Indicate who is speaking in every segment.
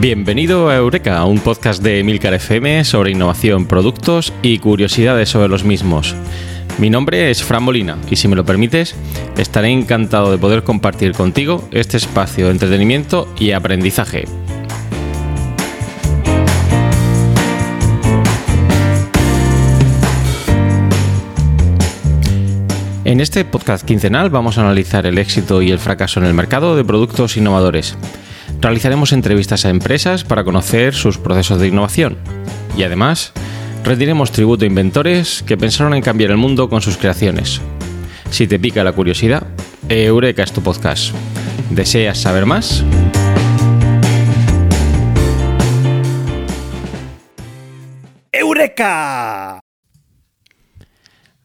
Speaker 1: Bienvenido a Eureka, un podcast de Milcar FM sobre innovación, productos y curiosidades sobre los mismos. Mi nombre es Fran Molina y si me lo permites, estaré encantado de poder compartir contigo este espacio de entretenimiento y aprendizaje. En este podcast quincenal vamos a analizar el éxito y el fracaso en el mercado de productos innovadores Realizaremos entrevistas a empresas para conocer sus procesos de innovación. Y además, rendiremos tributo a inventores que pensaron en cambiar el mundo con sus creaciones. Si te pica la curiosidad, Eureka es tu podcast. ¿Deseas saber más?
Speaker 2: ¡Eureka!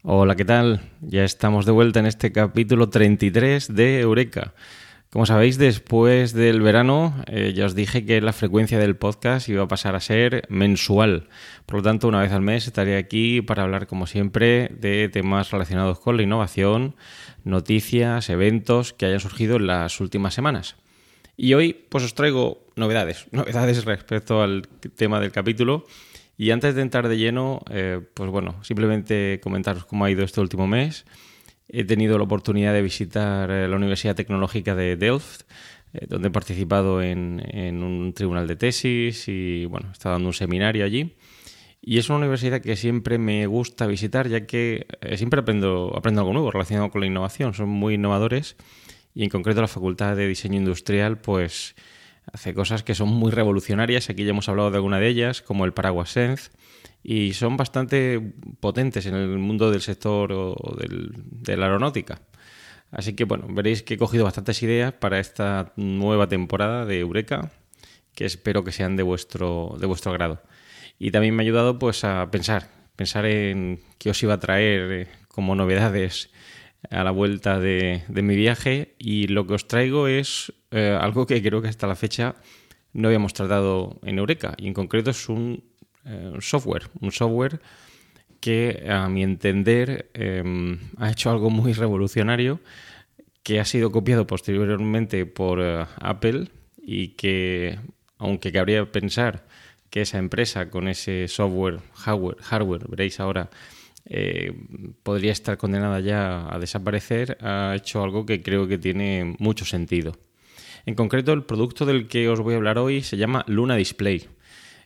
Speaker 1: Hola, ¿qué tal? Ya estamos de vuelta en este capítulo 33 de Eureka. Como sabéis, después del verano eh, ya os dije que la frecuencia del podcast iba a pasar a ser mensual. Por lo tanto, una vez al mes estaré aquí para hablar, como siempre, de temas relacionados con la innovación, noticias, eventos que hayan surgido en las últimas semanas. Y hoy, pues os traigo novedades, novedades respecto al tema del capítulo. Y antes de entrar de lleno, eh, pues bueno, simplemente comentaros cómo ha ido este último mes he tenido la oportunidad de visitar eh, la Universidad Tecnológica de Delft, eh, donde he participado en, un tribunal de tesis y bueno, he estado dando un seminario allí. Y es una universidad que siempre me gusta visitar, ya que eh, siempre aprendo, aprendo algo nuevo relacionado con la innovación. Son muy innovadores y en concreto la Facultad de Diseño Industrial, pues hace cosas que son muy revolucionarias. Aquí ya hemos hablado de alguna de ellas, como el paraguas Sense y son bastante potentes en el mundo del sector de la aeronáutica. Así que bueno, veréis que he cogido bastantes ideas para esta nueva temporada de Eureka, que espero que sean de vuestro, de vuestro grado. Y también me ha ayudado pues a pensar, pensar en qué os iba a traer eh, como novedades a la vuelta de, mi viaje y lo que os traigo es eh, algo que creo que hasta la fecha no habíamos tratado en Eureka y en concreto es un eh, software, un software que a mi entender em, ha hecho algo muy revolucionario que ha sido copiado posteriormente por eh, Apple y que, aunque cabría pensar que esa empresa con ese software, hardware, hardware veréis ahora, eh, podría estar condenada ya a desaparecer, ha hecho algo que creo que tiene mucho sentido. En concreto, el producto del que os voy a hablar hoy se llama Luna Display.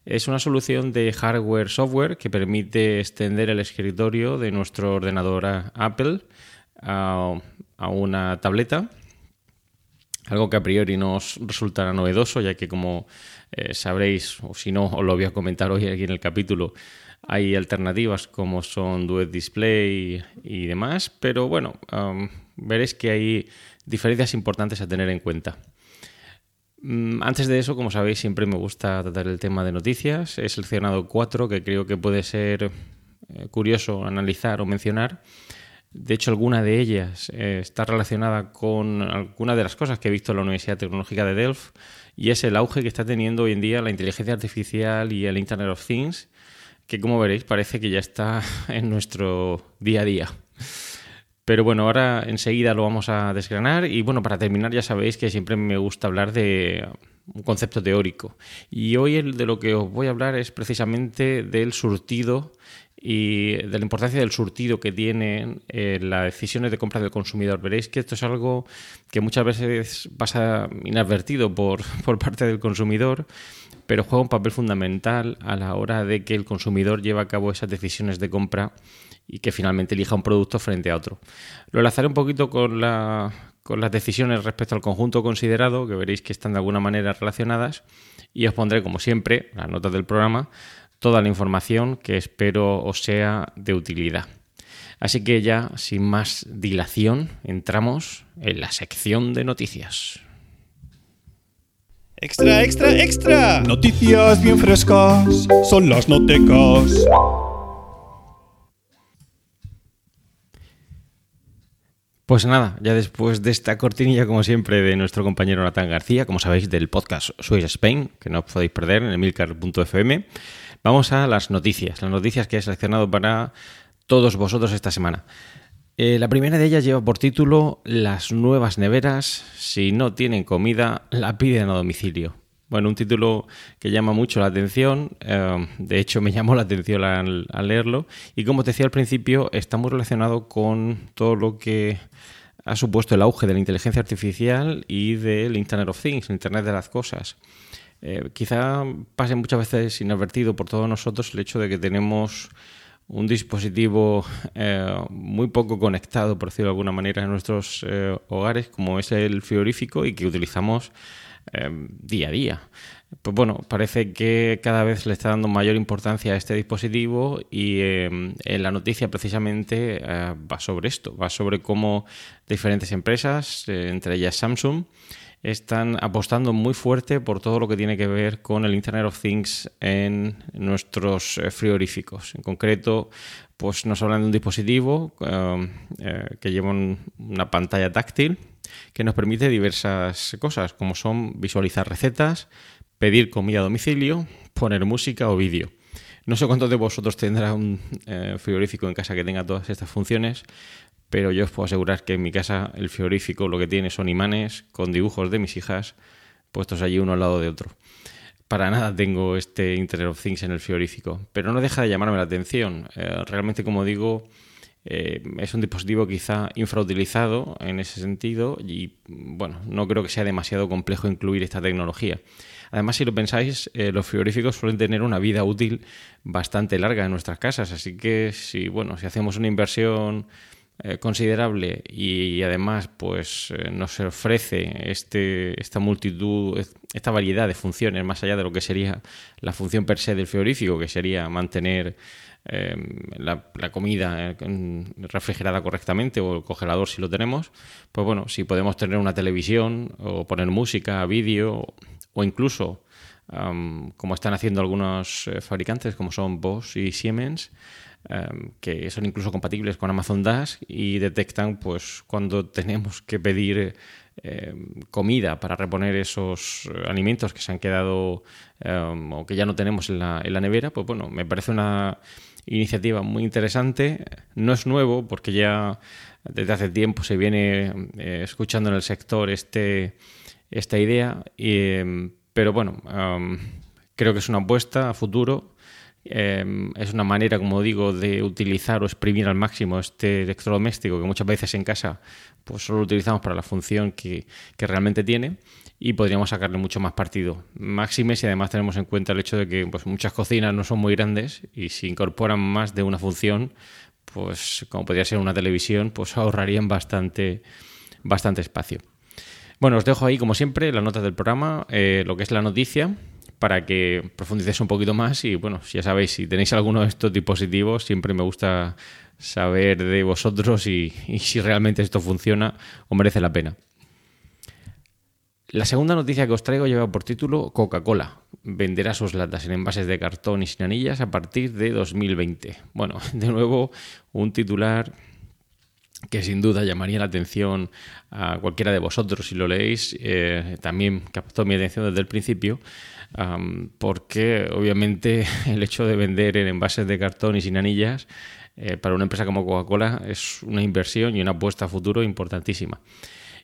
Speaker 1: Es una solución de hardware-software que permite extender el escritorio de nuestro ordenador Apple a, una tableta, algo que a priori nos resultará novedoso, ya que como eh, sabréis, o si no, os lo voy a comentar hoy aquí en el capítulo, hay alternativas como son Duet Display y demás, pero bueno, veréis que hay diferencias importantes a tener en cuenta. Mm, antes de eso, como sabéis, siempre me gusta tratar el tema de noticias. He seleccionado cuatro que creo que puede ser eh, curioso analizar o mencionar. De hecho, alguna de ellas eh, está relacionada con alguna de las cosas que he visto en la Universidad Tecnológica de Delft y es el auge que está teniendo hoy en día la inteligencia artificial y el Internet of Things, que como veréis parece que ya está en nuestro día a día. Pero bueno, ahora enseguida lo vamos a desgranar y bueno, para terminar ya sabéis que siempre me gusta hablar de un concepto teórico. Y hoy el de lo que os voy a hablar es precisamente del surtido y de la importancia del surtido que tienen eh, las decisiones de compra del consumidor. Veréis que esto es algo que muchas veces pasa inadvertido por, por parte del consumidor, pero juega un papel fundamental a la hora de que el consumidor lleve a cabo esas decisiones de compra y que finalmente elija un producto frente a otro. Lo enlazaré un poquito con, la, con las decisiones respecto al conjunto considerado, que veréis que están de alguna manera relacionadas, y os pondré, como siempre, las notas del programa, toda la información que espero os sea de utilidad. Así que ya, sin más dilación, entramos en la sección de noticias.
Speaker 2: Extra, extra, extra. Noticias bien frescas son las notecas.
Speaker 1: Pues nada, ya después de esta cortinilla, como siempre, de nuestro compañero Natán García, como sabéis, del podcast Swiss Spain, que no podéis perder en emilcar.fm, vamos a las noticias, las noticias que he seleccionado para todos vosotros esta semana. Eh, la primera de ellas lleva por título Las nuevas neveras, si no tienen comida, la piden a domicilio. Bueno, un título que llama mucho la atención, eh, de hecho me llamó la atención al, leerlo y como te decía al principio está muy relacionado con todo lo que ha supuesto el auge de la inteligencia artificial y del Internet of Things, Internet de las Cosas. Eh, quizá pase muchas veces inadvertido por todos nosotros el hecho de que tenemos un dispositivo eh, muy poco conectado, por decirlo de alguna manera, en nuestros hogares, como es el frigorífico y que utilizamos Em, día a día. Pues bueno, parece que cada vez le está dando mayor importancia a este dispositivo y en la noticia precisamente eh, va sobre esto, va sobre cómo diferentes empresas, eh, entre ellas Samsung, están apostando muy fuerte por todo lo que tiene que ver con el Internet of Things en nuestros eh, frigoríficos. En concreto, pues nos hablan de un dispositivo em, que lleva una pantalla táctil que nos permite diversas cosas, como son visualizar recetas, pedir comida a domicilio, poner música o vídeo. No sé cuántos de vosotros tendrá un eh, frigorífico en casa que tenga todas estas funciones, pero yo os puedo asegurar que en mi casa el frigorífico lo que tiene son imanes con dibujos de mis hijas puestos allí uno al lado de otro. Para nada tengo este Internet of Things en el frigorífico, pero no deja de llamarme la atención. Eh, realmente, como digo, eh, es un dispositivo quizá infrautilizado en ese sentido y bueno, no creo que sea demasiado complejo incluir esta tecnología. Además, si lo pensáis, eh, los frigoríficos suelen tener una vida útil bastante larga en nuestras casas, así que si bueno, si hacemos una inversión considerable y, además pues nos ofrece este, esta multitud, esta variedad de funciones más allá de lo que sería la función per se del frigorífico, que sería mantener Em, la, comida eh, refrigerada correctamente o el congelador si lo tenemos, pues bueno, si podemos tener una televisión o poner música, vídeo o incluso como están haciendo algunos eh, fabricantes como son Bosch y Siemens, em, que son incluso compatibles con Amazon Dash y detectan pues cuando tenemos que pedir em, comida para reponer esos alimentos que se han quedado o que ya no tenemos en la, en la nevera, pues bueno, me parece una iniciativa muy interesante. No es nuevo porque ya desde hace tiempo se viene eh, escuchando en el sector este, esta idea, em, pero bueno, creo que es una apuesta a futuro. Em, es una manera, como digo, de utilizar o exprimir al máximo este electrodoméstico que muchas veces en casa pues solo lo utilizamos para la función que, que realmente tiene y podríamos sacarle mucho más partido. Máxime si además tenemos en cuenta el hecho de que pues, muchas cocinas no son muy grandes y si incorporan más de una función, pues como podría ser una televisión, pues ahorrarían bastante, bastante espacio. Bueno, os dejo ahí, como siempre, las notas del programa, eh, lo que es la noticia, para que profundicéis un poquito más y bueno, ya sabéis, si tenéis alguno de estos dispositivos, siempre me gusta saber de vosotros y si realmente esto funciona o merece la pena. La segunda noticia que os traigo lleva por título Coca-Cola. Venderá sus latas en envases de cartón y sin anillas a partir de 2020. Bueno, de nuevo, un titular que sin duda llamaría la atención a cualquiera de vosotros si lo leéis. Eh, también captó mi atención desde el principio, porque obviamente el hecho de vender en envases de cartón y sin anillas eh, para una empresa como Coca-Cola es una inversión y una apuesta a futuro importantísima.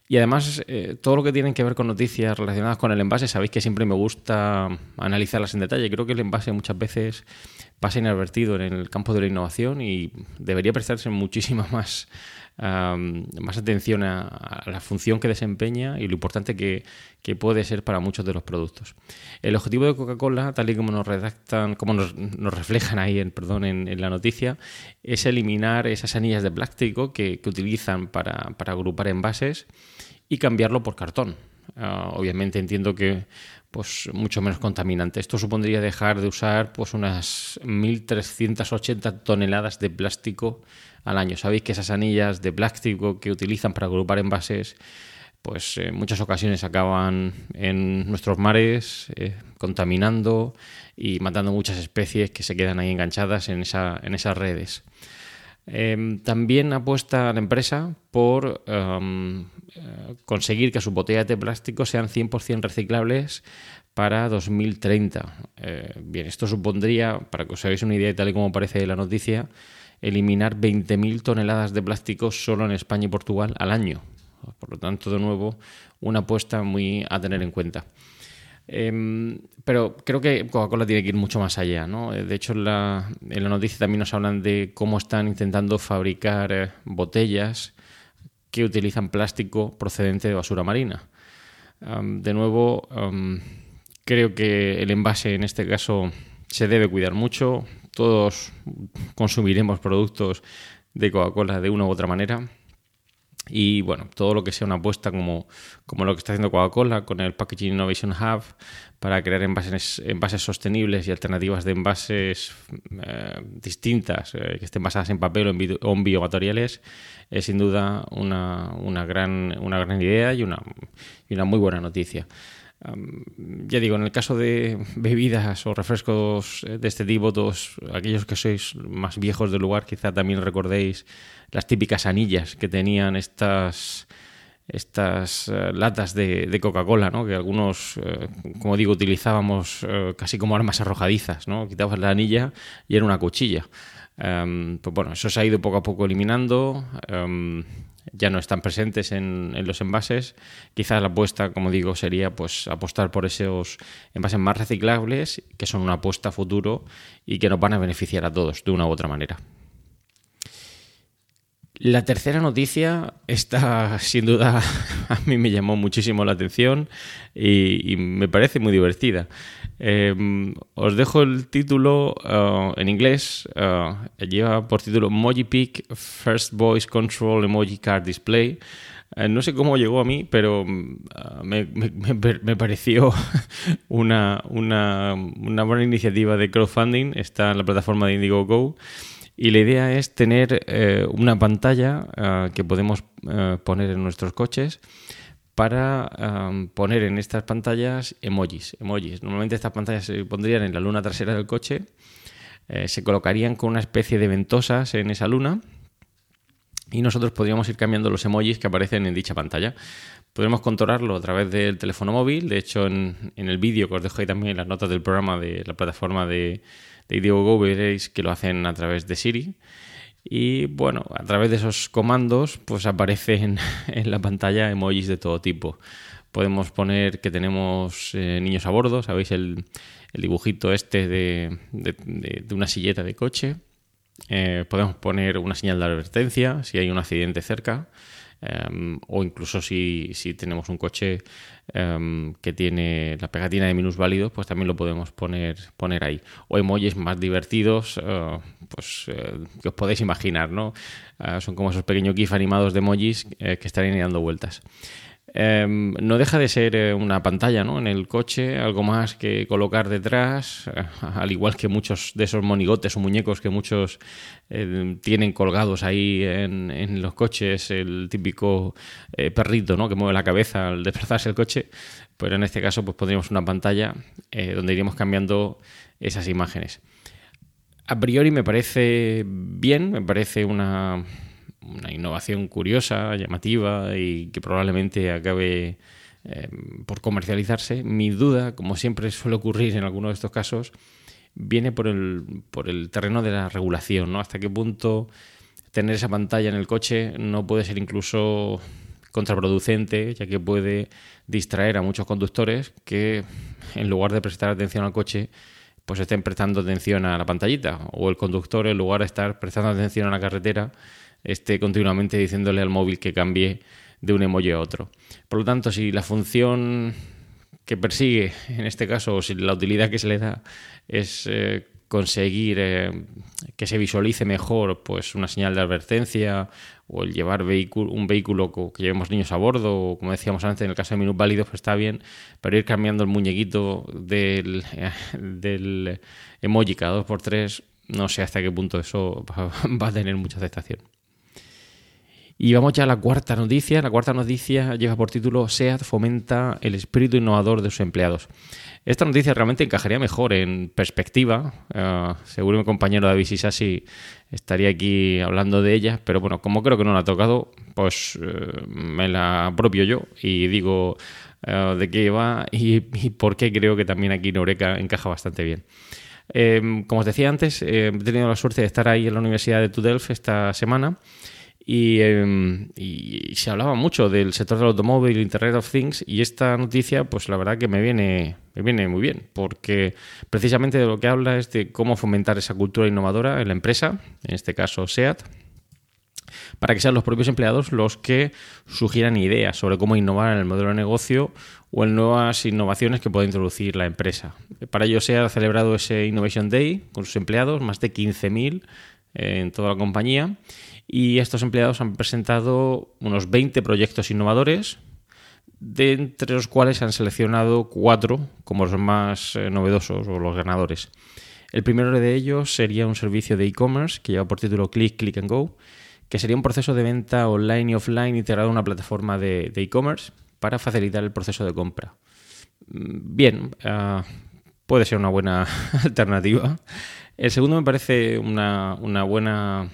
Speaker 1: Y además, eh, todo lo que tiene que ver con noticias relacionadas con el envase, sabéis que siempre me gusta analizarlas en detalle. Creo que el envase muchas veces pasa inadvertido en el campo de la innovación y debería prestarse muchísima más más atención a, la función que desempeña y lo importante que, puede ser para muchos de los productos. El objetivo de Coca-Cola, tal y como nos redactan, como nos, reflejan ahí en, perdón, en, la noticia, es eliminar esas anillas de plástico que, utilizan para, agrupar envases y cambiarlo por cartón. Ah, obviamente entiendo que pues mucho menos contaminante. Esto supondría dejar de usar pues unas 1.380 toneladas de plástico al año. Sabéis que esas anillas de plástico que utilizan para agrupar envases, pues en muchas ocasiones acaban en nuestros mares eh, contaminando y matando muchas especies que se quedan ahí enganchadas en, esa, en esas redes. Em, también apuesta la empresa por em, eh, conseguir que sus botellas de plástico sean 100% reciclables para 2030. Eh, bien, esto supondría, para que os hagáis una idea, tal y como aparece la noticia, eliminar 20.000 toneladas de plástico solo en España y Portugal al año. Por lo tanto, de nuevo, una apuesta muy a tener en cuenta. Em, pero creo que Coca-Cola tiene que ir mucho más allá. ¿no? De hecho, en la, noticia también nos hablan de cómo están intentando fabricar eh, botellas que utilizan plástico procedente de basura marina. de nuevo, creo que el envase en este caso se debe cuidar mucho todos consumiremos productos de Coca-Cola de una u otra manera. Y bueno, todo lo que sea una apuesta como, como lo que está haciendo Coca-Cola con el Packaging Innovation Hub para crear envases, envases sostenibles y alternativas de envases eh, distintas eh, que estén basadas en papel o en, biomateriales es sin duda una, una, gran, una gran idea y una, y una muy buena noticia ya digo, en el caso de bebidas o refrescos eh, de este tipo, todos aquellos que sois más viejos del lugar, quizá también recordéis las típicas anillas que tenían estas estas eh, latas de, Coca-Cola, ¿no? que algunos, eh, como digo, utilizábamos casi como armas arrojadizas, ¿no? quitabas la anilla y era una cuchilla. pues bueno, eso se ha ido poco a poco eliminando ya no están presentes en, los envases. Quizás la apuesta, como digo, sería pues apostar por esos envases más reciclables, que son una apuesta a futuro y que nos van a beneficiar a todos de una u otra manera. La tercera noticia, esta sin duda a mí me llamó muchísimo la atención y, me parece muy divertida. Em, os dejo el título uh, en inglés, uh, lleva por título Mojipic First Voice Control Emoji Card Display. Eh, no sé cómo llegó a mí, pero uh, me, pareció una, una, una buena iniciativa de crowdfunding. Está en la plataforma de Indiegogo. Y la idea es tener eh, una pantalla eh, que podemos poner en nuestros coches para poner en estas pantallas emojis, emojis. Normalmente estas pantallas se pondrían en la luna trasera del coche, se colocarían con una especie de ventosas en esa luna y nosotros podríamos ir cambiando los emojis que aparecen en dicha pantalla. Podremos controlarlo a través del teléfono móvil. De hecho, en, el vídeo que os dejo ahí también en las notas del programa de la plataforma de, de veréis que lo hacen a través de Siri. Y bueno, a través de esos comandos, pues aparecen en la pantalla emojis de todo tipo. Podemos poner que tenemos eh, niños a bordo, ¿sabéis? El, dibujito este de, una silleta de coche. Eh, podemos poner una señal de advertencia si hay un accidente cerca. Em, o incluso si, tenemos un coche em, que tiene la pegatina de minusválido, pues también lo podemos poner, poner ahí. O emojis más divertidos, eh, pues eh, que os podéis imaginar, ¿no? Eh, son como esos pequeños GIF animados de emojis que estarían dando vueltas. Em, no deja de ser eh, una pantalla ¿no? en el coche, algo más que colocar detrás, eh, al igual que muchos de esos monigotes o muñecos que muchos eh, tienen colgados ahí en, los coches, el típico perrito ¿no? que mueve la cabeza al desplazarse el coche, pero en este caso pues pondríamos una pantalla donde iríamos cambiando esas imágenes. A priori me parece bien, me parece una una innovación curiosa, llamativa y que probablemente acabe eh, por comercializarse. Mi duda, como siempre suele ocurrir en algunos de estos casos, viene por el, por el terreno de la regulación, ¿no? Hasta qué punto tener esa pantalla en el coche no puede ser incluso contraproducente, ya que puede distraer a muchos conductores que en lugar de prestar atención al coche, pues estén prestando atención a la pantallita. O el conductor, en lugar de estar prestando atención a la carretera, esté continuamente diciéndole al móvil que cambie de un emoji a otro. Por lo tanto, si la función que persigue, en este caso, o si la utilidad que se le da es eh, conseguir eh, que se visualice mejor pues una señal de advertencia o el llevar vehículo, un vehículo que llevemos niños a bordo, o como decíamos antes, en el caso de minus válidos, pues está bien, pero ir cambiando el muñequito del, del emoji cada 2x3, no sé hasta qué punto eso va a tener mucha aceptación. Y vamos ya a la cuarta noticia. La cuarta noticia lleva por título SEAT fomenta el espíritu innovador de sus empleados. Esta noticia realmente encajaría mejor en perspectiva. Uh, seguro mi compañero David Sisasi estaría aquí hablando de ella, pero bueno, como creo que no la ha tocado, pues uh, me la apropio yo y digo uh, de qué va y, y, por qué creo que también aquí en Eureka encaja bastante bien. Eh, como os decía antes, he tenido la suerte de estar ahí en la Universidad de Tudelf esta semana. Em, y, se hablaba mucho del sector del automóvil, Internet of Things, y esta noticia, pues la verdad que me viene, me viene muy bien, porque precisamente de lo que habla es de cómo fomentar esa cultura innovadora en la empresa, en este caso SEAT, para que sean los propios empleados los que sugieran ideas sobre cómo innovar en el modelo de negocio o en nuevas innovaciones que pueda introducir la empresa. Para ello SEAT ha celebrado ese Innovation Day con sus empleados, más de 15.000 en toda la compañía y estos empleados han presentado unos 20 proyectos innovadores, de entre los cuales han seleccionado cuatro como los más eh, novedosos o los ganadores. El primero de ellos sería un servicio de e-commerce que lleva por título Click, Click and Go, que sería un proceso de venta online y offline integrado en una plataforma de e-commerce para facilitar el proceso de compra. Mm, bien, uh, puede ser una buena alternativa. El segundo me parece una, una buena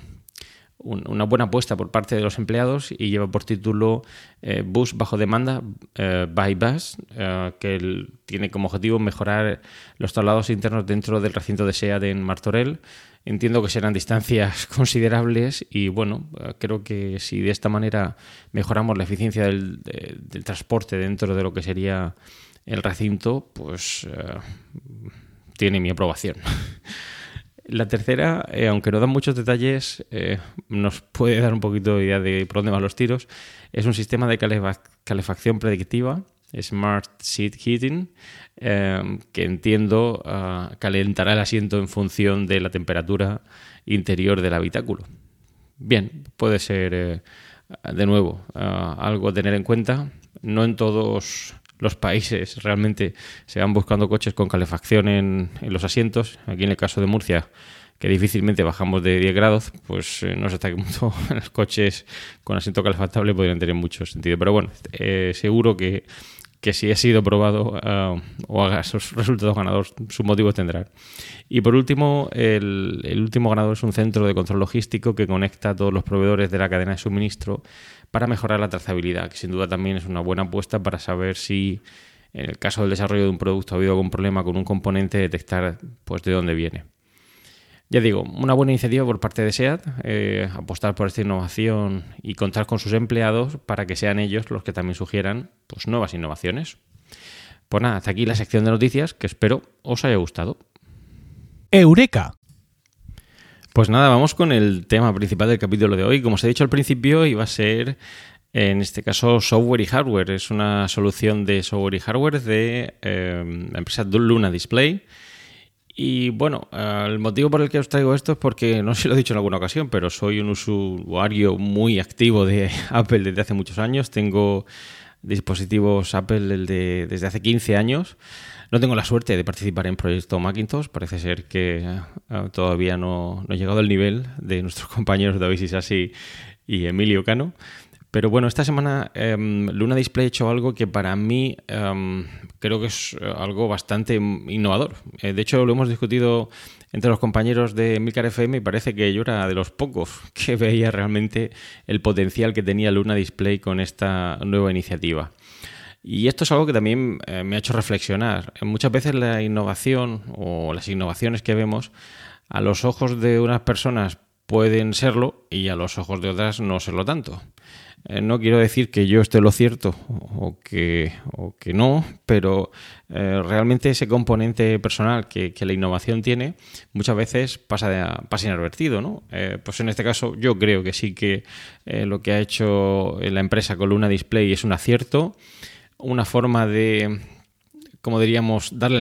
Speaker 1: una buena apuesta por parte de los empleados y lleva por título eh, Bus bajo demanda, eh, by Bus, eh, que tiene como objetivo mejorar los traslados internos dentro del recinto de SEAD en Martorell. Entiendo que serán distancias considerables y bueno, creo que si de esta manera mejoramos la eficiencia del, del transporte dentro de lo que sería el recinto, pues tiene mi aprobación. La tercera, eh, aunque no da muchos detalles, eh, nos puede dar un poquito de idea de por dónde van los tiros. Es un sistema de calefacción predictiva, Smart Seat Heating, eh, que entiendo ah, calentará el asiento en función de la temperatura interior del habitáculo. Bien, puede ser, de nuevo, ah, algo a tener en cuenta. No en todos los países realmente se van buscando coches con calefacción en, los asientos. Aquí en el caso de Murcia, que difícilmente bajamos de 10 grados, pues eh, no sé hasta qué punto los coches con asiento calefactable podrían tener mucho sentido. Pero bueno, eh, seguro que, si ha sido probado uh, o haga esos resultados ganadores, sus motivos tendrán. Y por último, el, el último ganador es un centro de control logístico que conecta a todos los proveedores de la cadena de suministro para mejorar la trazabilidad, que sin duda también es una buena apuesta para saber si en el caso del desarrollo de un producto ha habido algún problema con un componente, detectar pues de dónde viene. Ya digo, una buena iniciativa por parte de SEAT, eh, apostar por esta innovación y contar con sus empleados para que sean ellos los que también sugieran pues, nuevas innovaciones. Pues nada, hasta aquí la sección de noticias que espero os haya gustado.
Speaker 2: Eureka.
Speaker 1: Pues nada, vamos con el tema principal del capítulo de hoy. Como os he dicho al principio, iba a ser, en este caso, software y hardware. Es una solución de software y hardware de eh, la empresa Luna Display. Y bueno, el motivo por el que os traigo esto es porque, no sé lo he dicho en alguna ocasión, pero soy un usuario muy activo de Apple desde hace muchos años. Tengo dispositivos Apple desde hace 15 años. No tengo la suerte de participar en Proyecto Macintosh. Parece ser que eh, todavía no, he llegado al nivel de nuestros compañeros David Isasi y Emilio Cano. Pero bueno, esta semana em, Luna Display ha hecho algo que para mí em, creo que es eh, algo bastante innovador. Eh, de hecho, lo hemos discutido entre los compañeros de Milcar FM y parece que yo era de los pocos que veía realmente el potencial que tenía Luna Display con esta nueva iniciativa. Y esto es algo que también eh, me ha hecho reflexionar. Muchas veces la innovación o las innovaciones que vemos a los ojos de unas personas pueden serlo y a los ojos de otras no serlo tanto. Eh, no quiero decir que yo esté lo cierto o que, o que no, pero eh, realmente ese componente personal que, la innovación tiene muchas veces pasa, pasa inadvertido. ¿no? Eh, pues en este caso yo creo que sí que lo que ha hecho la empresa con Luna Display es un acierto, una forma de, como diríamos, darle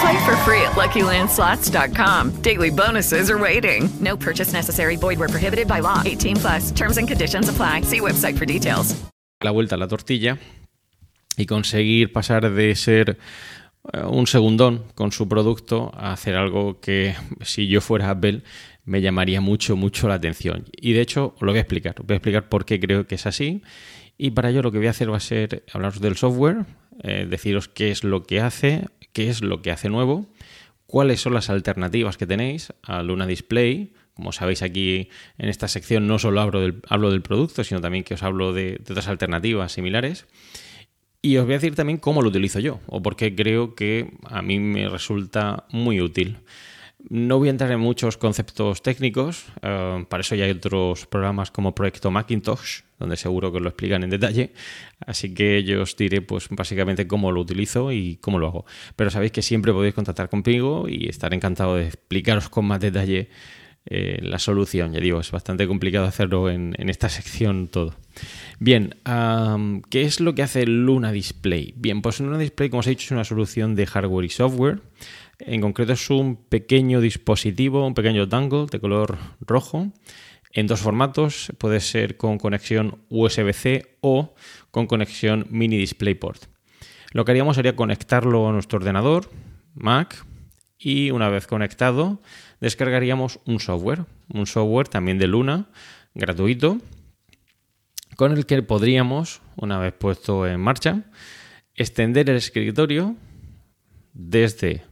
Speaker 3: Play for free at LuckyLandSlots.com. Daily bonuses are waiting. No purchase necessary. Void were prohibited by law. 18 plus. Terms and conditions apply. See website for details.
Speaker 1: La vuelta a la tortilla y conseguir pasar de ser eh, un segundón con su producto a hacer algo que si yo fuera Apple me llamaría mucho, mucho la atención. Y de hecho, os lo voy a explicar. Voy a explicar por qué creo que es así. Y para ello lo que voy a hacer va a ser hablaros del software, eh, deciros qué es lo que hace, qué es lo que hace nuevo, cuáles son las alternativas que tenéis a Luna Display. Como sabéis aquí en esta sección no solo hablo del, producto, sino también que os hablo de otras alternativas similares. Y os voy a decir también cómo lo utilizo yo, o por qué creo que a mí me resulta muy útil. No voy a entrar en muchos conceptos técnicos, eh, para eso ya hay otros programas como Proyecto Macintosh, donde seguro que lo explican en detalle, así que yo os diré pues básicamente cómo lo utilizo y cómo lo hago. Pero sabéis que siempre podéis contactar conmigo y estaré encantado de explicaros con más detalle eh, la solución. Ya digo, es bastante complicado hacerlo en, esta sección todo. Bien, ¿qué es lo que hace Luna Display? Bien, pues Luna Display, como os he dicho, es una solución de hardware y software en concreto es un pequeño dispositivo, un pequeño dangle de color rojo en dos formatos. Puede ser con conexión USB-C o con conexión mini DisplayPort. Lo que haríamos sería conectarlo a nuestro ordenador, Mac, y una vez conectado descargaríamos un software, un software también de Luna, gratuito, con el que podríamos, una vez puesto en marcha, extender el escritorio desde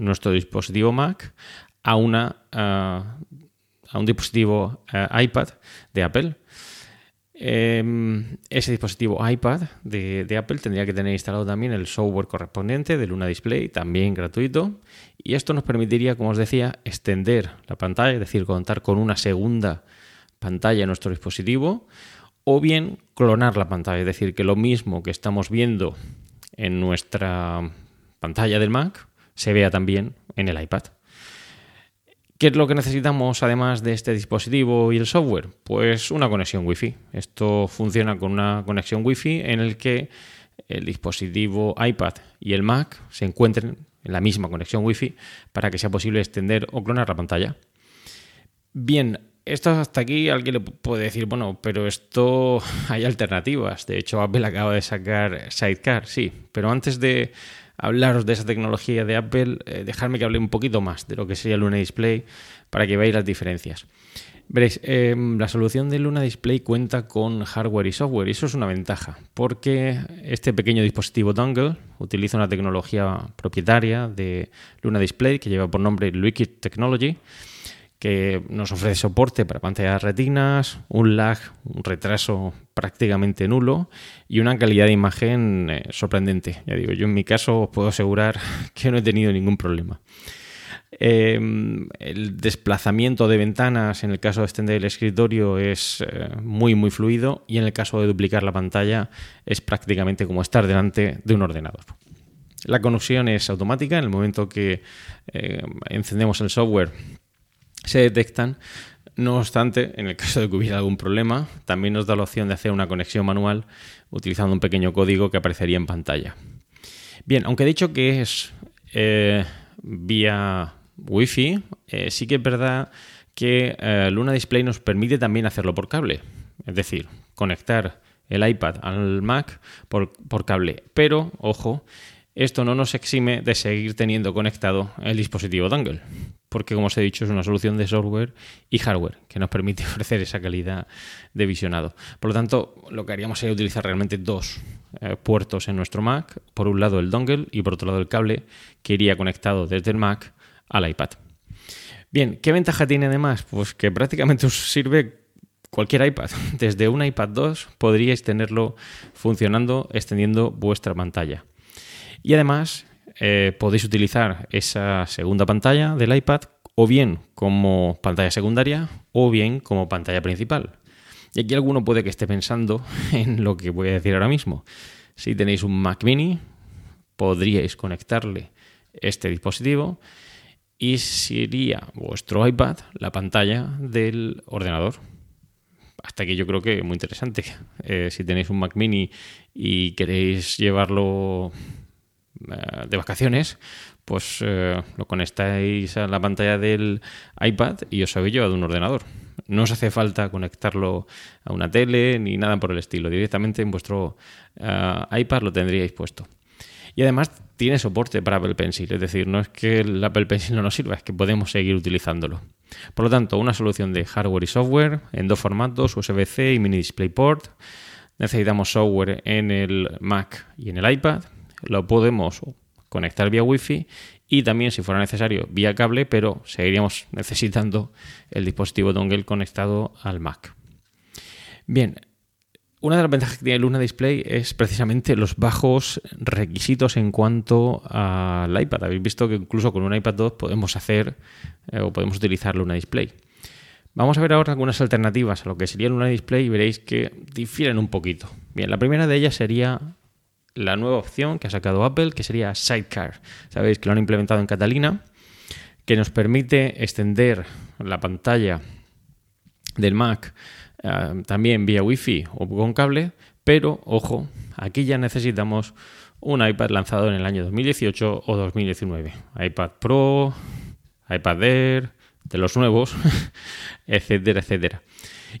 Speaker 1: nuestro dispositivo Mac a, una, a un dispositivo eh, iPad de Apple. Em, ese dispositivo iPad de, de, Apple tendría que tener instalado también el software correspondiente de Luna Display, también gratuito. Y esto nos permitiría, como os decía, extender la pantalla, es decir, contar con una segunda pantalla en nuestro dispositivo, o bien clonar la pantalla, es decir, que lo mismo que estamos viendo en nuestra pantalla del Mac, se vea también en el iPad. ¿Qué es lo que necesitamos además de este dispositivo y el software? Pues una conexión Wi-Fi. Esto funciona con una conexión Wi-Fi en el que el dispositivo iPad y el Mac se encuentren en la misma conexión Wi-Fi para que sea posible extender o clonar la pantalla. Bien, esto hasta aquí alguien le puede decir, bueno, pero esto hay alternativas. De hecho, Apple acaba de sacar Sidecar, sí, pero antes de hablaros de esa tecnología de Apple, eh, dejarme que hable un poquito más de lo que sería Luna Display para que veáis las diferencias. Veréis, em, la solución de Luna Display cuenta con hardware y software y eso es una ventaja porque este pequeño dispositivo dongle utiliza una tecnología propietaria de Luna Display que lleva por nombre Liquid Technology que nos ofrece soporte para pantallas retinas, un lag, un retraso prácticamente nulo y una calidad de imagen eh, sorprendente. Ya digo, yo en mi caso os puedo asegurar que no he tenido ningún problema. Em, el desplazamiento de ventanas en el caso de extender el escritorio es eh, muy muy fluido y en el caso de duplicar la pantalla es prácticamente como estar delante de un ordenador. La conexión es automática en el momento que eh, encendemos el software se detectan. No obstante, en el caso de que hubiera algún problema, también nos da la opción de hacer una conexión manual utilizando un pequeño código que aparecería en pantalla. Bien, aunque he dicho que es eh, vía Wi-Fi, eh, sí que es verdad que eh, Luna Display nos permite también hacerlo por cable. Es decir, conectar el iPad al Mac por, por cable. Pero, ojo, esto no nos exime de seguir teniendo conectado el dispositivo dongle, porque como os he dicho es una solución de software y hardware que nos permite ofrecer esa calidad de visionado. Por lo tanto, lo que haríamos sería utilizar realmente dos eh, puertos en nuestro Mac, por un lado el dongle y por otro lado el cable que iría conectado desde el Mac al iPad. Bien, ¿qué ventaja tiene además? Pues que prácticamente os sirve cualquier iPad. Desde un iPad 2 podríais tenerlo funcionando extendiendo vuestra pantalla. Y además eh, podéis utilizar esa segunda pantalla del iPad o bien como pantalla secundaria o bien como pantalla principal. Y aquí alguno puede que esté pensando en lo que voy a decir ahora mismo. Si tenéis un Mac mini, podríais conectarle este dispositivo y sería vuestro iPad la pantalla del ordenador. Hasta aquí yo creo que muy interesante. Eh, si tenéis un Mac mini y queréis llevarlo de vacaciones, pues eh, lo conectáis a la pantalla del iPad y os habéis llevado un ordenador. No os hace falta conectarlo a una tele ni nada por el estilo. Directamente en vuestro eh, iPad lo tendríais puesto. Y además tiene soporte para Apple Pencil, es decir, no es que el Apple Pencil no nos sirva, es que podemos seguir utilizándolo. Por lo tanto, una solución de hardware y software en dos formatos, USB-C y mini DisplayPort. Necesitamos software en el Mac y en el iPad lo podemos conectar vía Wi-Fi y también, si fuera necesario, vía cable, pero seguiríamos necesitando el dispositivo dongle conectado al Mac. Bien, una de las ventajas que tiene Luna Display es precisamente los bajos requisitos en cuanto al iPad. Habéis visto que incluso con un iPad 2 podemos hacer eh, o podemos utilizar Luna Display. Vamos a ver ahora algunas alternativas a lo que sería Luna Display y veréis que difieren un poquito. Bien, la primera de ellas sería la nueva opción que ha sacado Apple, que sería Sidecar. Sabéis que lo han implementado en Catalina, que nos permite extender la pantalla del Mac eh, también vía Wi-Fi o con cable, pero ojo, aquí ya necesitamos un iPad lanzado en el año 2018 o 2019. iPad Pro, iPad Air, de los nuevos, etcétera, etcétera.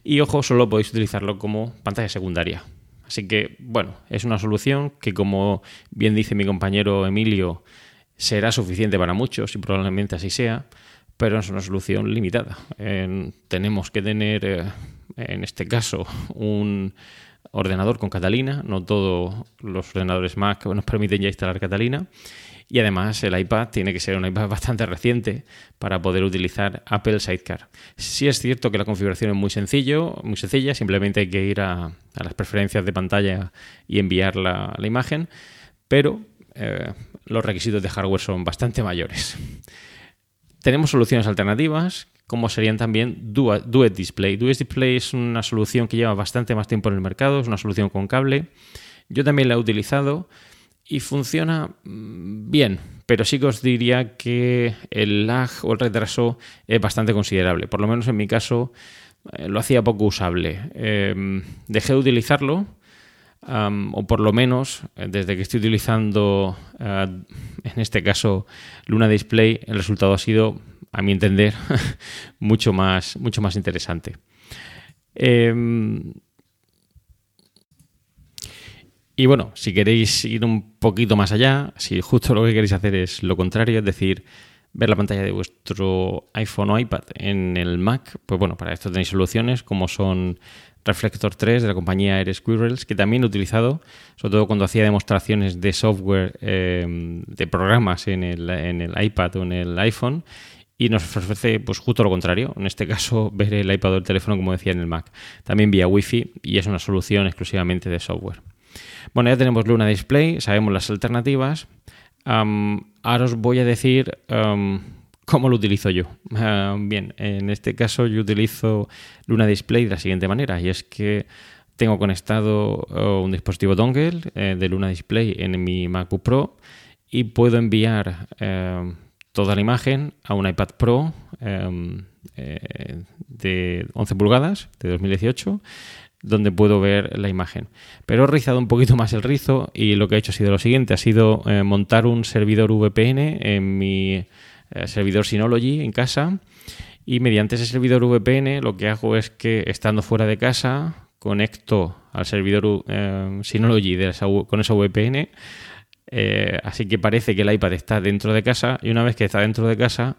Speaker 1: Y ojo, solo podéis utilizarlo como pantalla secundaria. Así que, bueno, es una solución que, como bien dice mi compañero Emilio, será suficiente para muchos y probablemente así sea, pero es una solución limitada. tenemos que tener, eh, en este caso, un ordenador con Catalina. No todos los ordenadores Mac nos permiten ya instalar Catalina. Y además el iPad tiene que ser un iPad bastante reciente para poder utilizar Apple Sidecar. Sí es cierto que la configuración es muy sencillo, muy sencilla, simplemente hay que ir a, las preferencias de pantalla y enviar la, imagen, pero eh, los requisitos de hardware son bastante mayores. Tenemos soluciones alternativas, como serían también Duet Display. Duet Display es una solución que lleva bastante más tiempo en el mercado, es una solución con cable. Yo también la he utilizado y funciona mm, bien, pero sí que os diría que el lag o el retraso es bastante considerable. Por lo menos en mi caso eh, lo hacía poco usable. Em, dejé de utilizarlo, o por lo menos eh, desde que estoy utilizando, eh, en este caso, Luna Display, el resultado ha sido, a mi entender, mucho, más, mucho más interesante. Em, y bueno, si queréis ir un poquito más allá, si justo lo que queréis hacer es lo contrario, es decir, ver la pantalla de vuestro iPhone o iPad en el Mac, pues bueno, para esto tenéis soluciones como son Reflector 3 de la compañía Air Squirrels, que también he utilizado, sobre todo cuando hacía demostraciones de software, em, de programas en el, en el iPad o en el iPhone, y nos ofrece pues justo lo contrario, en este caso ver el iPad o el teléfono como decía en el Mac, también vía Wi-Fi y es una solución exclusivamente de software. Bueno, ya tenemos Luna Display, sabemos las alternativas. ahora os voy a decir ¿Cómo lo utilizo yo? Ah, bien, en este caso yo utilizo Luna Display de la siguiente manera, y es que tengo conectado oh, un dispositivo dongle eh, de Luna Display en mi MacBook Pro y puedo enviar eh, toda la imagen a un iPad Pro em, eh, de 11 pulgadas de 2018 donde puedo ver la imagen. Pero he rizado un poquito más el rizo y lo que he hecho ha sido lo siguiente, ha sido montar un servidor VPN en mi servidor Synology en casa y mediante ese servidor VPN lo que hago es que estando fuera de casa conecto al servidor eh, Synology con esa VPN. Eh, así que parece que el iPad está dentro de casa y una vez que está dentro de casa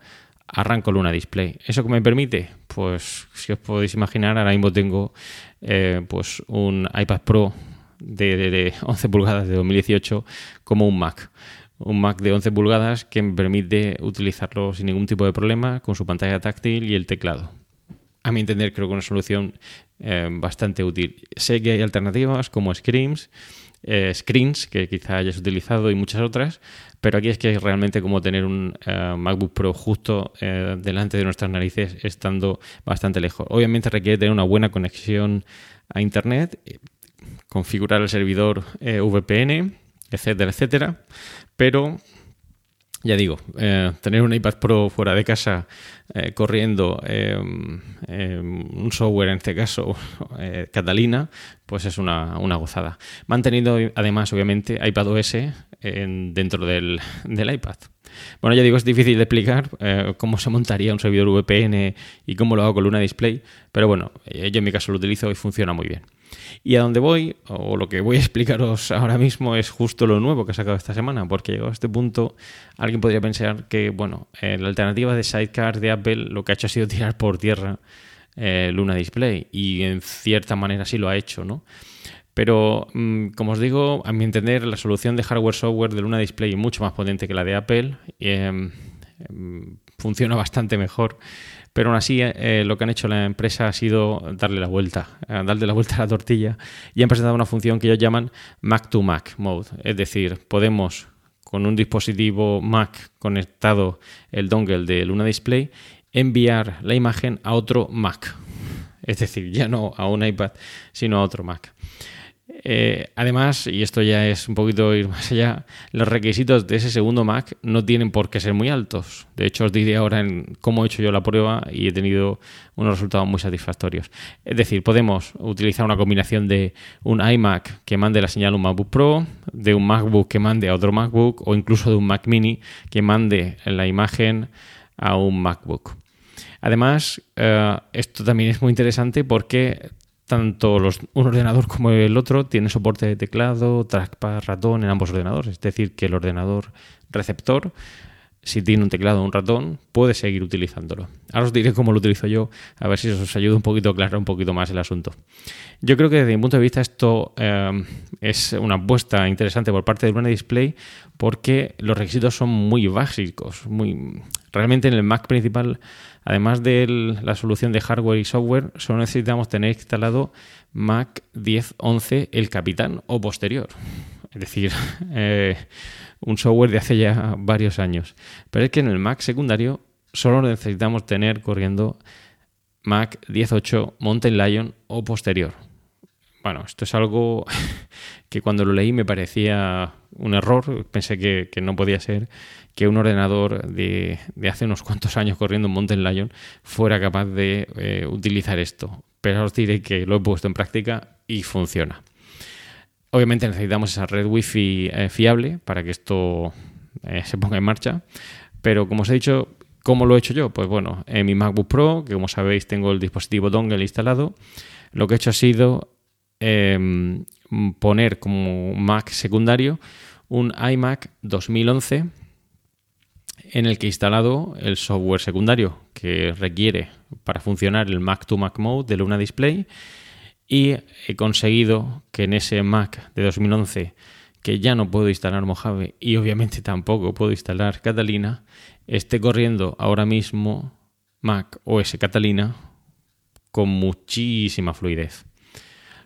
Speaker 1: arranco Luna Display. ¿Eso que me permite? Pues si os podéis imaginar, ahora mismo tengo eh, pues un iPad Pro de, 11 pulgadas de 2018 como un Mac. Un Mac de 11 pulgadas que me permite utilizarlo sin ningún tipo de problema con su pantalla táctil y el teclado a mi entender, creo que una solución eh, bastante útil. Sé que hay alternativas como Screams, eh, Screens, que quizá hayas utilizado, y muchas otras, pero aquí es que es realmente como tener un eh, MacBook Pro justo delante de nuestras narices, estando bastante lejos. Obviamente requiere tener una buena conexión a Internet, configurar el servidor VPN, etcétera, etcétera, pero ya digo, eh, tener un iPad Pro fuera de casa eh, corriendo em, em, un software, en este caso eh, Catalina, pues es una, gozada. Manteniendo además, obviamente, iPadOS en, dentro del, del, iPad. Bueno, ya digo, es difícil de explicar cómo se montaría un servidor VPN y cómo lo hago con Luna Display, pero bueno, yo en mi caso lo utilizo y funciona muy bien. Y a donde voy, o lo que voy a explicaros ahora mismo, es justo lo nuevo que he sacado esta semana, porque llegado a este punto, alguien podría pensar que, bueno, eh, la alternativa de Sidecar de Lo que ha hecho ha sido tirar por tierra eh, Luna Display, y en cierta manera sí lo ha hecho, ¿no? Pero, mm, como os digo, a mi entender, la solución de hardware-software de Luna Display es mucho más potente que la de Apple. Em, funciona bastante mejor pero aún así, eh, lo que han hecho la empresa ha sido darle la vuelta, eh, darle la vuelta a la tortilla y han presentado una función que ellos llaman Mac to Mac Mode. Es decir, podemos con un dispositivo Mac conectado el dongle de Luna Display enviar la imagen a otro Mac. Es decir, ya no a un iPad, sino a otro Mac. Eh, además, y esto ya es un poquito ir más allá, los requisitos de ese segundo Mac no tienen por qué ser muy altos. De hecho, os diré ahora en cómo he hecho yo la prueba y he tenido unos resultados muy satisfactorios. Es decir, podemos utilizar una combinación de un iMac que mande la señal a un MacBook Pro, de un MacBook que mande a otro MacBook o incluso de un Mac Mini que mande la imagen a un MacBook. Además, eh, esto también es muy interesante porque tanto un ordenador como el otro tiene soporte de teclado, trackpad, ratón en ambos ordenadores. Es decir, que el ordenador receptor, si tiene un teclado o un ratón, puede seguir utilizándolo. Ahora os diré cómo lo utilizo yo, a ver si os ayuda un poquito a aclarar un poquito más el asunto. Yo creo que desde mi punto de vista esto eh, es una apuesta interesante por parte de Luna Display porque los requisitos son muy básicos. Muy... Realmente en el Mac principal Además de la solución de hardware y software, solo necesitamos tener instalado Mac 10.11 el capitán o posterior. Es decir, eh, un software de hace ya varios años. Pero es que en el Mac secundario solo necesitamos tener corriendo Mac 10.8 Mountain Lion o posterior. Bueno, esto es algo que cuando lo leí me parecía un error, pensé que, no podía ser que un ordenador de, hace unos cuantos años corriendo en Mountain Lion fuera capaz de eh, utilizar esto. Pero os diré que lo he puesto en práctica y funciona. Obviamente necesitamos esa red Wi-Fi eh, fiable para que esto eh, se ponga en marcha. Pero como os he dicho, ¿cómo lo he hecho yo? Pues bueno, en mi MacBook Pro, que como sabéis tengo el dispositivo dongle instalado, lo que he hecho ha sido em, poner como Mac secundario un iMac 2011 en el que he instalado el software secundario que requiere para funcionar el Mac to Mac Mode de Luna Display y he conseguido que en ese Mac de 2011 que ya no puedo instalar Mojave y obviamente tampoco puedo instalar Catalina, esté corriendo ahora mismo Mac OS Catalina con muchísima fluidez.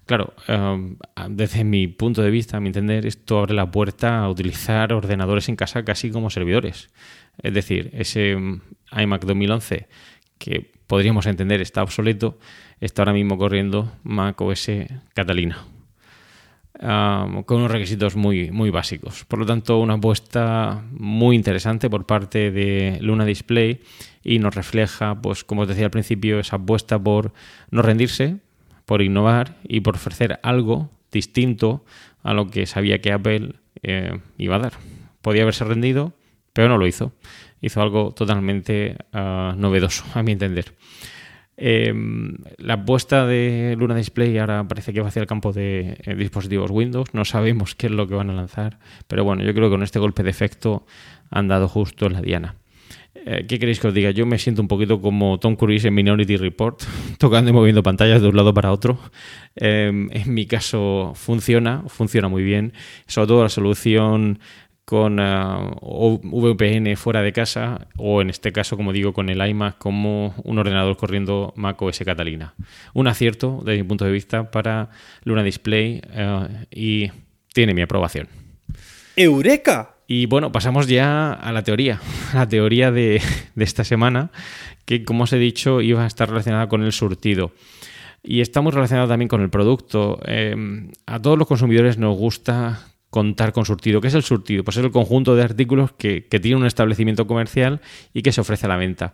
Speaker 1: Claro, em, desde mi punto de vista, a mi entender, esto abre la puerta a utilizar ordenadores en casa casi como servidores. Es decir, ese em, iMac 2011, que podríamos entender está obsoleto, está ahora mismo corriendo Mac OS Catalina. con unos requisitos muy, muy básicos. Por lo tanto, una apuesta muy interesante por parte de Luna Display y nos refleja, pues como os decía al principio, esa apuesta por no rendirse, por innovar y por ofrecer algo distinto a lo que sabía que Apple eh, iba a dar. Podía haberse rendido, pero no lo hizo. Hizo algo totalmente ah, novedoso, a mi entender. Em, la apuesta de Luna Display ahora parece que va hacia el campo de eh, dispositivos Windows. No sabemos qué es lo que van a lanzar, pero bueno, yo creo que con este golpe de efecto han dado justo en la diana. Eh, ¿Qué queréis que os diga? Yo me siento un poquito como Tom Cruise en Minority Report, tocando y moviendo pantallas de un lado para otro. Em, en mi caso funciona, funciona muy bien. Sobre todo la solución con eh, VPN fuera de casa o en este caso, como digo, con el iMac como un ordenador corriendo Mac OS Catalina. Un acierto desde mi punto de vista para Luna Display eh, y tiene mi aprobación.
Speaker 4: ¡Eureka!
Speaker 1: Y bueno, pasamos ya a la teoría, la teoría de, esta semana, que como os he dicho iba a estar relacionada con el surtido. Y está muy relacionado también con el producto. Em, a todos los consumidores nos gusta contar con surtido. ¿Qué es el surtido? Pues es el conjunto de artículos que tiene un establecimiento comercial y que se ofrece a la venta.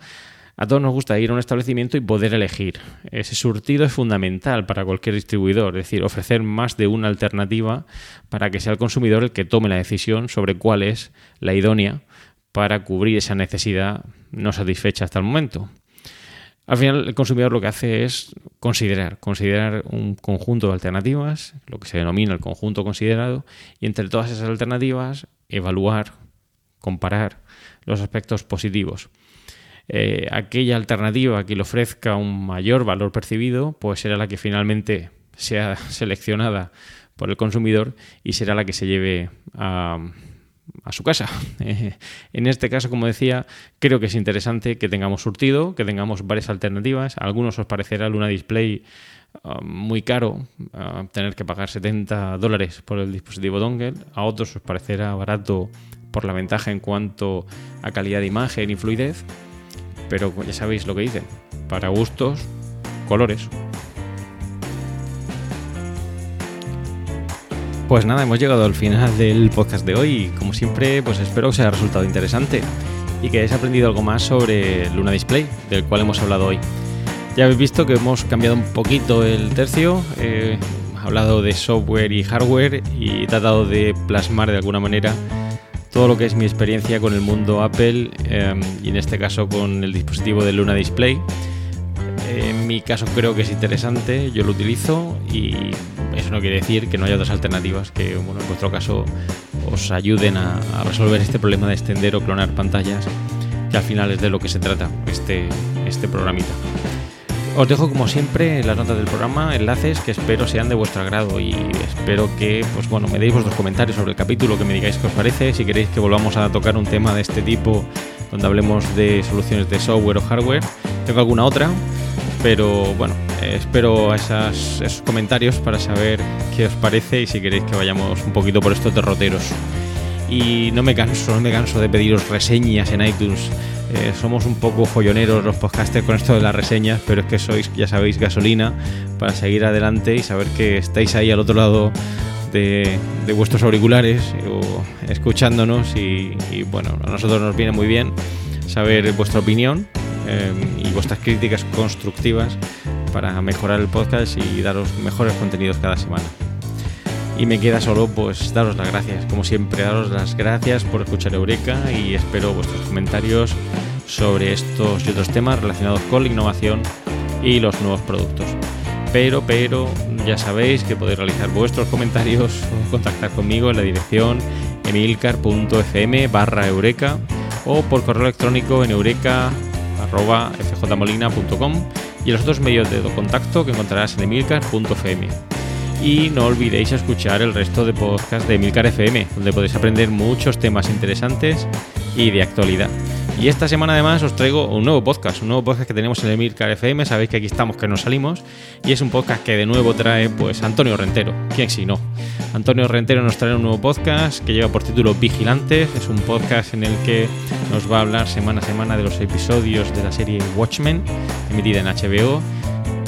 Speaker 1: A todos nos gusta ir a un establecimiento y poder elegir. Ese surtido es fundamental para cualquier distribuidor, es decir, ofrecer más de una alternativa para que sea el consumidor el que tome la decisión sobre cuál es la idónea para cubrir esa necesidad no satisfecha hasta el momento. Al final el consumidor lo que hace es considerar, considerar un conjunto de alternativas, lo que se denomina el conjunto considerado, y entre todas esas alternativas evaluar, comparar los aspectos positivos. Eh, aquella alternativa que le ofrezca un mayor valor percibido, pues será la que finalmente sea seleccionada por el consumidor y será la que se lleve a, su casa. en este caso, como decía, creo que es interesante que tengamos surtido, que tengamos varias alternativas. A algunos os parecerá Luna Display uh, muy caro, uh, tener que pagar 70 dólares por el dispositivo dongle. A otros os parecerá barato por la ventaja en cuanto a calidad de imagen y fluidez pero ya sabéis lo que dicen, para gustos, colores. Pues nada, hemos llegado al final del podcast de hoy como siempre, pues espero que os haya resultado interesante y que hayáis aprendido algo más sobre Luna Display, del cual hemos hablado hoy. Ya habéis visto que hemos cambiado un poquito el tercio, eh, hablado de software y hardware y tratado de plasmar de alguna manera todo lo que es mi experiencia con el mundo Apple em, y en este caso con el dispositivo de Luna Display. En mi caso creo que es interesante, yo lo utilizo y eso no quiere decir que no haya otras alternativas que bueno, en vuestro caso os ayuden a, resolver este problema de extender o clonar pantallas, que al final es de lo que se trata este, este programita. Os dejo como siempre las notas del programa enlaces que espero sean de vuestro agrado y espero que pues bueno me deis vuestros comentarios sobre el capítulo, que me digáis qué os parece, si queréis que volvamos a tocar un tema de este tipo donde hablemos de soluciones de software o hardware. Tengo alguna otra, pero bueno, espero esos comentarios para saber qué os parece y si queréis que vayamos un poquito por estos derroteros. Y no me canso, no me canso de pediros reseñas en iTunes eh, somos un poco folloneros los podcasters con esto de las reseñas, pero es que sois, ya sabéis, gasolina para seguir adelante y saber que estáis ahí al otro lado de, vuestros auriculares o escuchándonos y, bueno, a nosotros nos viene muy bien saber vuestra opinión eh, y vuestras críticas constructivas para mejorar el podcast y daros mejores contenidos cada semana. Y me queda solo pues daros las gracias, como siempre, daros las gracias por escuchar Eureka y espero vuestros comentarios sobre estos y otros temas relacionados con la innovación y los nuevos productos. Pero, pero, ya sabéis que podéis realizar vuestros comentarios o contactar conmigo en la dirección emilcar.fm barra eureka o por correo electrónico en eureka.fjmolina.com y los otros medios de contacto que encontrarás en emilcar.fm. Y no olvidéis escuchar el resto de podcasts de Milcar FM, donde podéis aprender muchos temas interesantes y de actualidad. Y esta semana además os traigo un nuevo podcast, un nuevo podcast que tenemos en el Milcar FM, sabéis que aquí estamos que nos salimos, y es un podcast que de nuevo trae pues Antonio Rentero, quién si no. Antonio Rentero nos trae un nuevo podcast que lleva por título Vigilantes, es un podcast en el que nos va a hablar semana a semana de los episodios de la serie Watchmen, emitida en HBO,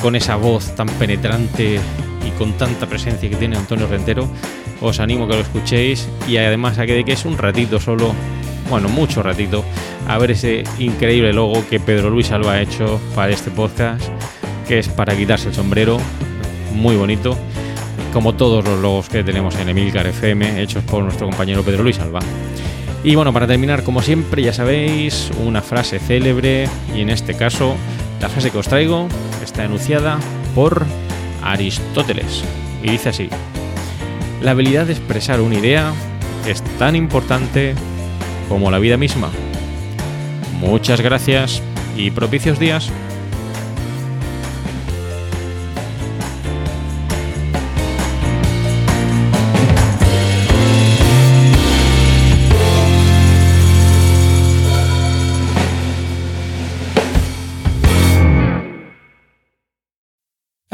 Speaker 1: con esa voz tan penetrante con tanta presencia que tiene Antonio Rentero, os animo a que lo escuchéis y además a que de que es un ratito solo, bueno, mucho ratito, a ver ese increíble logo que Pedro Luis Alba ha hecho para este podcast, que es para quitarse el sombrero, muy bonito, como todos los logos que tenemos en Emilcar FM, hechos por nuestro compañero Pedro Luis Alba. Y bueno, para terminar, como siempre, ya sabéis, una frase célebre, y en este caso, la frase que os traigo está enunciada por Aristóteles, y dice así, la habilidad de expresar una idea es tan importante como la vida misma. Muchas gracias y propicios días.